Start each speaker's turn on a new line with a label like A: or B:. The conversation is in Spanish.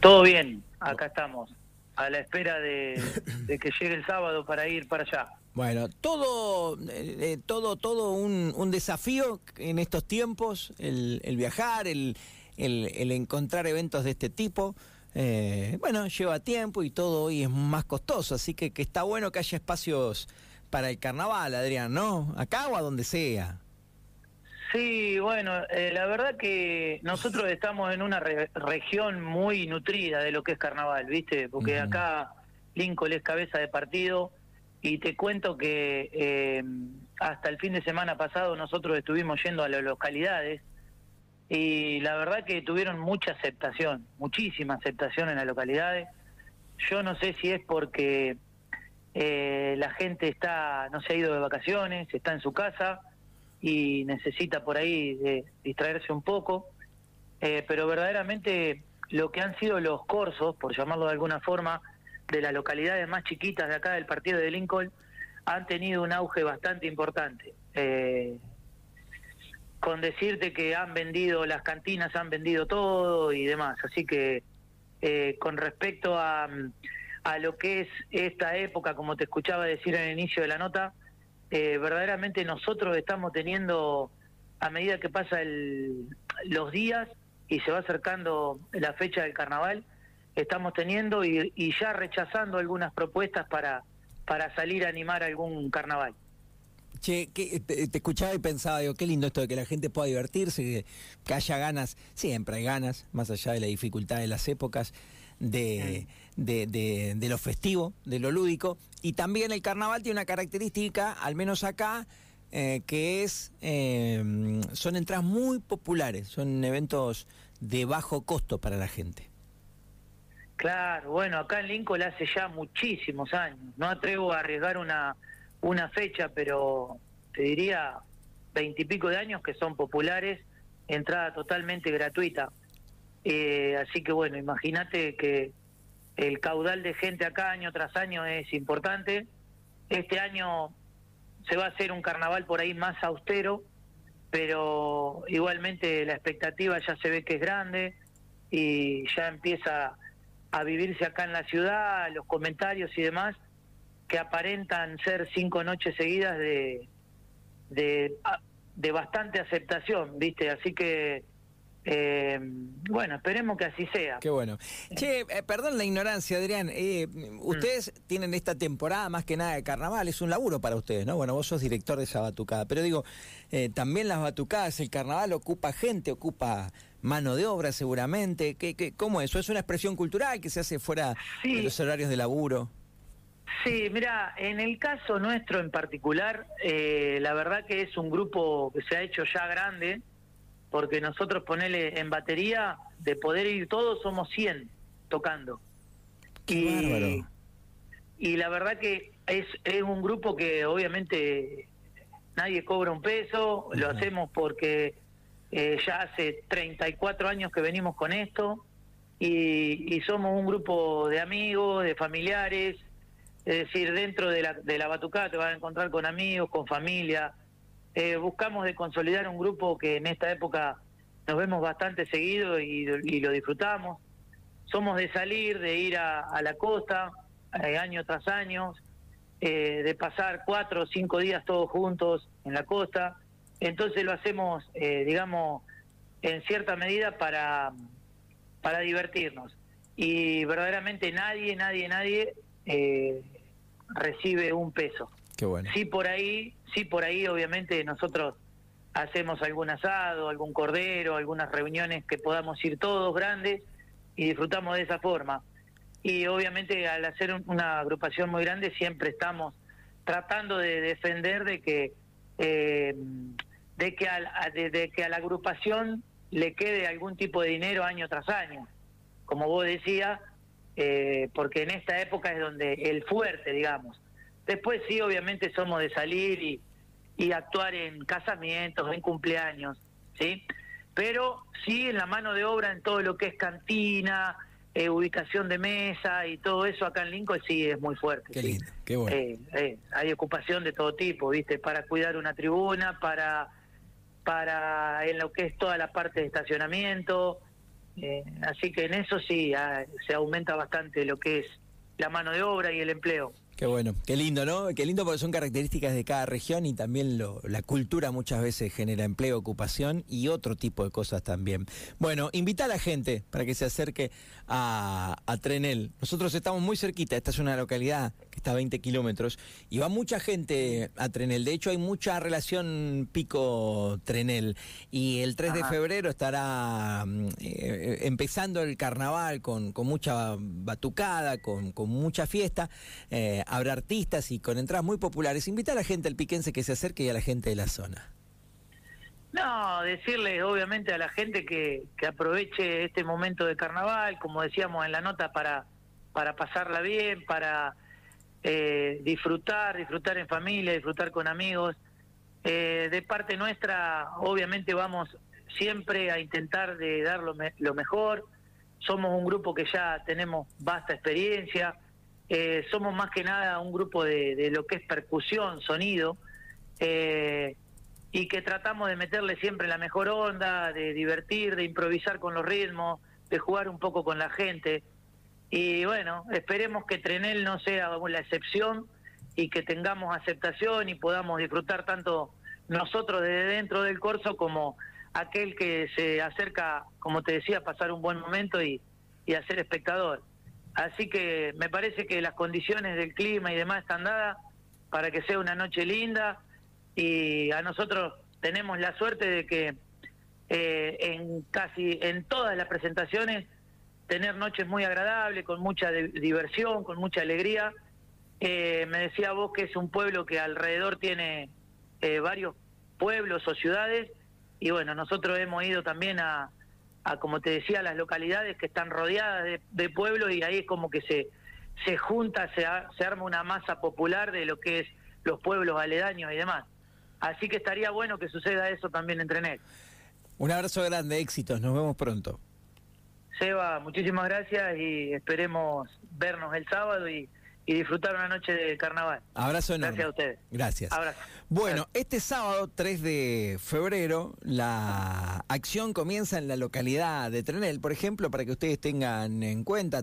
A: Todo bien, acá estamos, a la espera de, que llegue el sábado para ir para allá.
B: Bueno, todo, eh, eh, todo, todo un, desafío en estos tiempos, el, viajar, el, encontrar eventos de este tipo. Eh, bueno, lleva tiempo y todo hoy es más costoso, así que, que está bueno que haya espacios para el carnaval, Adrián, ¿no? Acá o a donde sea.
A: Sí, bueno, eh, la verdad que nosotros estamos en una región muy nutrida de lo que es carnaval, ¿viste? Porque acá Lincoln es cabeza de partido y te cuento que eh, hasta el fin de semana pasado nosotros estuvimos yendo a las localidades y la verdad que tuvieron mucha aceptación, muchísima aceptación en las localidades. Yo no sé si es porque eh, la gente está, no se ha ido de vacaciones, está en su casa y necesita por ahí de distraerse un poco, eh, pero verdaderamente lo que han sido los corsos, por llamarlo de alguna forma, de las localidades más chiquitas de acá del partido de Lincoln, han tenido un auge bastante importante. Eh, con decirte que han vendido, las cantinas han vendido todo y demás. Así que eh, con respecto a, a lo que es esta época, como te escuchaba decir en el inicio de la nota, eh, verdaderamente nosotros estamos teniendo, a medida que pasa los días y se va acercando la fecha del carnaval, estamos teniendo y, ya rechazando algunas propuestas para, para salir a animar algún carnaval.
B: Che, te, escuchaba y pensaba, digo, qué lindo esto de que la gente pueda divertirse, que haya ganas, siempre hay ganas, más allá de la dificultad de las épocas de, de, de, lo festivo, de lo lúdico. Y también el carnaval tiene una característica, al menos acá, eh, que es, eh, son entradas muy populares, son eventos de bajo costo para la gente.
A: Claro, bueno, acá en Lincoln hace ya muchísimos años. No atrevo a arriesgar una, una fecha, pero te diría veintipico de años que son populares, entrada totalmente gratuita. Eh, así que bueno, imagínate que el caudal de gente acá año tras año es importante. Este año se va a hacer un carnaval por ahí más austero, pero igualmente la expectativa ya se ve que es grande y ya empieza a vivirse acá en la ciudad, los comentarios y demás, que aparentan ser cinco noches seguidas de, de, bastante aceptación, ¿viste? Así que eh, bueno, esperemos que así sea.
B: Qué bueno. Che, eh, perdón la ignorancia, Adrián. Eh, ustedes tienen esta temporada más que nada de carnaval, es un laburo para ustedes, ¿no? Bueno, vos sos director de esa batucada, pero digo, eh, también las batucadas, el carnaval ocupa gente, ocupa mano de obra seguramente. ¿Qué, qué, ¿Cómo es eso? ¿Es una expresión cultural que se hace fuera de los horarios de laburo?
A: Sí, mira, en el caso nuestro en particular, la verdad que es un grupo que se ha hecho ya grande porque nosotros ponele en batería, de poder ir todos, somos 100 tocando. y, y la verdad que es, es un grupo que obviamente nadie cobra un peso, lo hacemos porque eh, ya hace 34 años que venimos con esto. Y, y, somos un grupo de amigos, de familiares, es decir, dentro de la, de la batucada te vas a encontrar con amigos, con familia, eh, buscamos de consolidar un grupo que en esta época nos vemos bastante seguido y, lo disfrutamos. Somos de salir, de ir a, la costa eh, año tras año, eh, de pasar cuatro o cinco días todos juntos en la costa. Entonces lo hacemos, digamos, en cierta medida para, para divertirnos. Y verdaderamente nadie, nadie, nadie recibe un peso. Sí por ahí, sí por ahí obviamente nosotros hacemos algún asado, algún cordero, algunas reuniones que podamos ir todos grandes y disfrutamos de esa forma. Y obviamente al hacer una agrupación muy grande siempre estamos tratando de defender de que eh, de que a, de, que a la agrupación le quede algún tipo de dinero año tras año, como vos decías, eh, porque en esta época es donde el fuerte, digamos, Después sí, obviamente somos de salir y, y actuar en casamientos, en cumpleaños, ¿sí? Pero sí en la mano de obra en todo lo que es cantina, eh, ubicación de mesa y todo eso acá en Lincoln sí es muy fuerte.
B: Qué lindo, qué bueno.
A: Eh, eh, hay ocupación de todo tipo, ¿viste? Para cuidar una tribuna, para, para en lo que es toda la parte de estacionamiento, así que en eso sí ah, se aumenta bastante lo que es la mano de obra y el empleo.
B: Qué bueno, qué lindo, ¿no? Qué lindo porque son características de cada región y también la cultura muchas veces genera empleo, ocupación y otro tipo de cosas también. Bueno, invita a la gente para que se acerque a, a Trenel. Nosotros estamos muy cerquita, esta es una localidad que está a 20 kilómetros y va mucha gente a Trenel. De hecho, hay mucha relación pico-Trenel y el 3 de febrero estará mm, eh, empezando el carnaval con, con mucha batucada, con, con mucha fiesta. Eh, habrá artistas y con entradas muy populares. Invita a la gente al piquense que se acerque y a la gente de la zona.
A: No, decirle obviamente a la gente que, que aproveche este momento de carnaval, como decíamos en la nota, para, para pasarla bien, para eh, disfrutar, disfrutar en familia, disfrutar con amigos. Eh, de parte nuestra, obviamente vamos siempre a intentar de dar lo, lo mejor. Somos un grupo que ya tenemos vasta experiencia eh, somos más que nada un grupo de, lo que es percusión, sonido, eh, y que tratamos de meterle siempre la mejor onda, de divertir, de improvisar con los ritmos, de jugar un poco con la gente. Y bueno, esperemos que Trenel no sea la excepción y que tengamos aceptación y podamos disfrutar tanto nosotros desde dentro del corso como aquel que se acerca, como te decía, a pasar un buen momento y, y a ser espectador. Así que me parece que las condiciones del clima y demás están dadas para que sea una noche linda y a nosotros tenemos la suerte de que eh, en casi en todas las presentaciones tener noches muy agradables, con mucha diversión, con mucha alegría. Eh, me decía vos que es un pueblo que alrededor tiene eh, varios pueblos o ciudades y bueno, nosotros hemos ido también a, a, como te decía, las localidades que están rodeadas de, pueblos y ahí es como que se, se junta, se, se arma una masa popular de lo que es los pueblos aledaños y demás. Así que estaría bueno que suceda eso también entre NEC.
B: Un abrazo grande, éxitos, nos vemos pronto.
A: Seba, muchísimas gracias y esperemos vernos el sábado y y disfrutar una noche de carnaval.
B: Abrazo
A: enorme. Gracias a ustedes.
B: Gracias. Bueno, este sábado 3 de febrero la acción comienza en la localidad de Trenel, por ejemplo, para que ustedes tengan en cuenta.